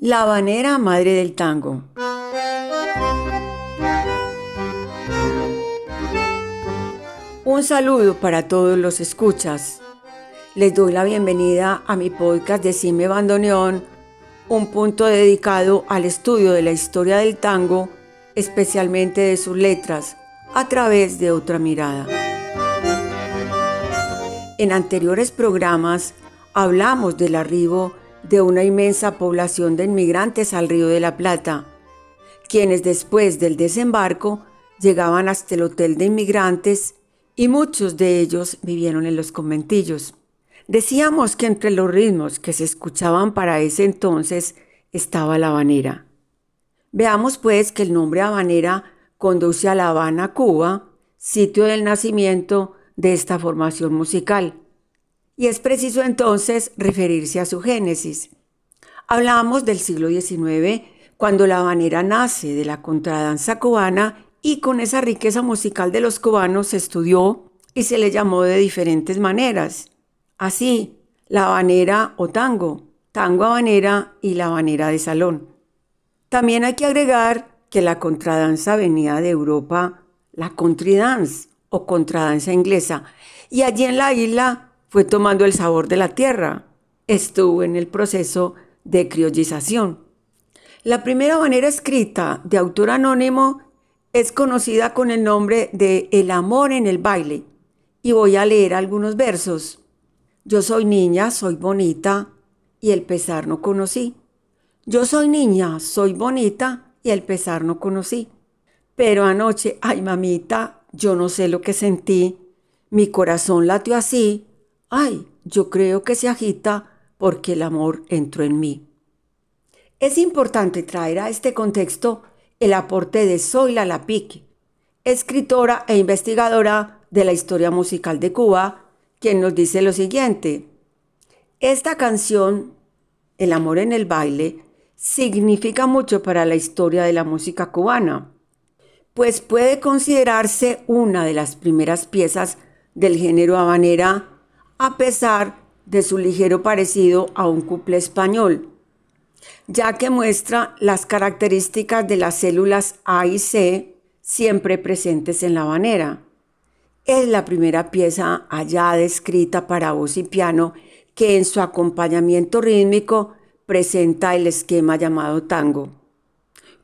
La habanera madre del tango. Un saludo para todos los escuchas. Les doy la bienvenida a mi podcast de Cime Bandoneón, un punto dedicado al estudio de la historia del tango, especialmente de sus letras, a través de otra mirada. En anteriores programas hablamos del arribo de una inmensa población de inmigrantes al Río de la Plata, quienes después del desembarco llegaban hasta el hotel de inmigrantes y muchos de ellos vivieron en los conventillos. Decíamos que entre los ritmos que se escuchaban para ese entonces estaba la habanera. Veamos pues que el nombre habanera conduce a La Habana, Cuba, sitio del nacimiento de esta formación musical y es preciso entonces referirse a su génesis. Hablamos del siglo XIX, cuando la habanera nace de la contradanza cubana y con esa riqueza musical de los cubanos se estudió y se le llamó de diferentes maneras. Así, la habanera o tango, tango habanera y la habanera de salón. También hay que agregar que la contradanza venía de Europa, la country dance o contradanza inglesa, y allí en la isla fue tomando el sabor de la tierra. Estuvo en el proceso de criollización. La primera manera escrita de autor anónimo es conocida con el nombre de El amor en el baile. Y voy a leer algunos versos. Yo soy niña, soy bonita, y el pesar no conocí. Yo soy niña, soy bonita, y el pesar no conocí. Pero anoche, ay mamita, yo no sé lo que sentí. Mi corazón latió así ay, yo creo que se agita porque el amor entró en mí. Es importante traer a este contexto el aporte de Zoila Lapique, escritora e investigadora de la historia musical de Cuba, quien nos dice lo siguiente. Esta canción, El amor en el baile, significa mucho para la historia de la música cubana, pues puede considerarse una de las primeras piezas del género habanera a pesar de su ligero parecido a un couple español, ya que muestra las características de las células A y C siempre presentes en la habanera. Es la primera pieza allá descrita para voz y piano que en su acompañamiento rítmico presenta el esquema llamado tango,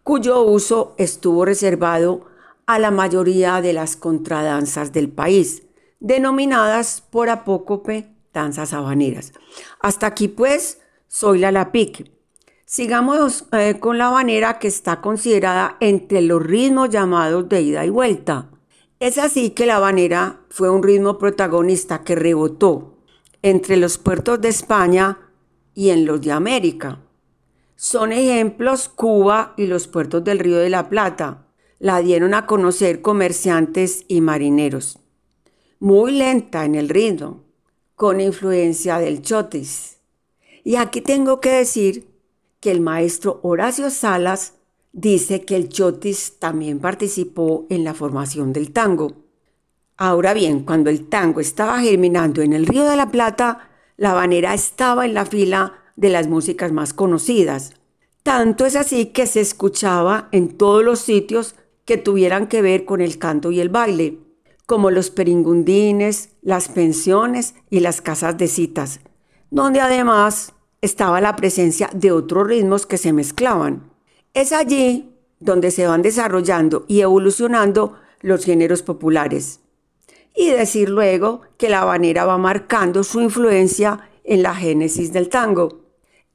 cuyo uso estuvo reservado a la mayoría de las contradanzas del país, denominadas por apócope danzas habaneras. Hasta aquí pues soy la Lapique. Sigamos eh, con la habanera que está considerada entre los ritmos llamados de ida y vuelta. Es así que la habanera fue un ritmo protagonista que rebotó entre los puertos de España y en los de América. Son ejemplos Cuba y los puertos del Río de la Plata. La dieron a conocer comerciantes y marineros muy lenta en el ritmo, con influencia del chotis. Y aquí tengo que decir que el maestro Horacio Salas dice que el chotis también participó en la formación del tango. Ahora bien, cuando el tango estaba germinando en el Río de la Plata, la habanera estaba en la fila de las músicas más conocidas. Tanto es así que se escuchaba en todos los sitios que tuvieran que ver con el canto y el baile como los peringundines, las pensiones y las casas de citas, donde además estaba la presencia de otros ritmos que se mezclaban. Es allí donde se van desarrollando y evolucionando los géneros populares. Y decir luego que la habanera va marcando su influencia en la génesis del tango.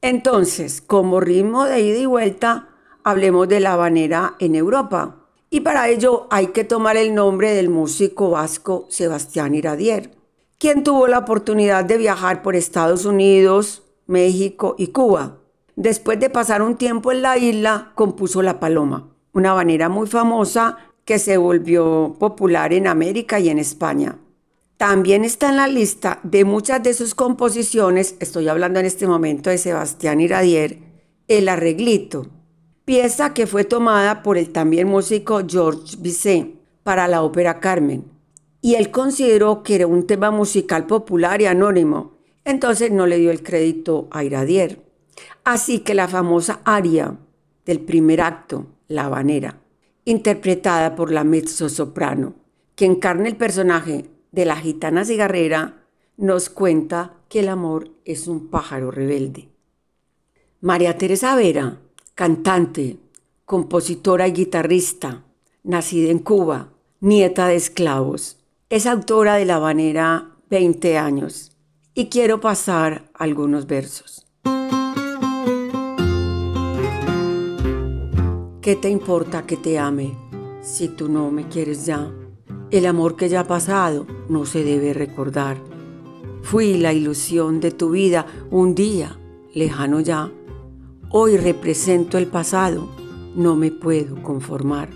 Entonces, como ritmo de ida y vuelta, hablemos de la habanera en Europa y para ello hay que tomar el nombre del músico vasco Sebastián Iradier, quien tuvo la oportunidad de viajar por Estados Unidos, México y Cuba. Después de pasar un tiempo en la isla, compuso La Paloma, una habanera muy famosa que se volvió popular en América y en España. También está en la lista de muchas de sus composiciones, estoy hablando en este momento de Sebastián Iradier, El Arreglito, pieza que fue tomada por el también músico Georges Bizet para la ópera Carmen. Y él consideró que era un tema musical popular y anónimo, entonces no le dio el crédito a Iradier. Así que la famosa aria del primer acto, La Habanera, interpretada por la mezzo-soprano, que encarna el personaje de la gitana cigarrera, nos cuenta que el amor es un pájaro rebelde. María Teresa Vera, cantante, compositora y guitarrista, nacida en Cuba, nieta de esclavos, es autora de La Habanera 20 años y quiero pasar algunos versos. ¿Qué te importa que te ame si tú no me quieres ya? El amor que ya ha pasado no se debe recordar. Fui la ilusión de tu vida un día, lejano ya. Hoy represento el pasado, no me puedo conformar.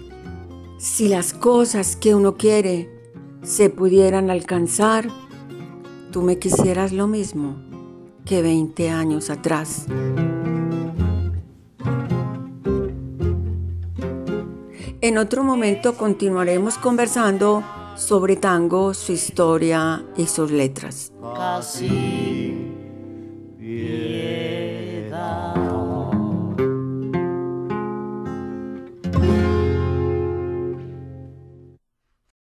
Si las cosas que uno quiere se pudieran alcanzar, tú me quisieras lo mismo que 20 años atrás. En otro momento continuaremos conversando sobre tango, su historia y sus letras. Bien.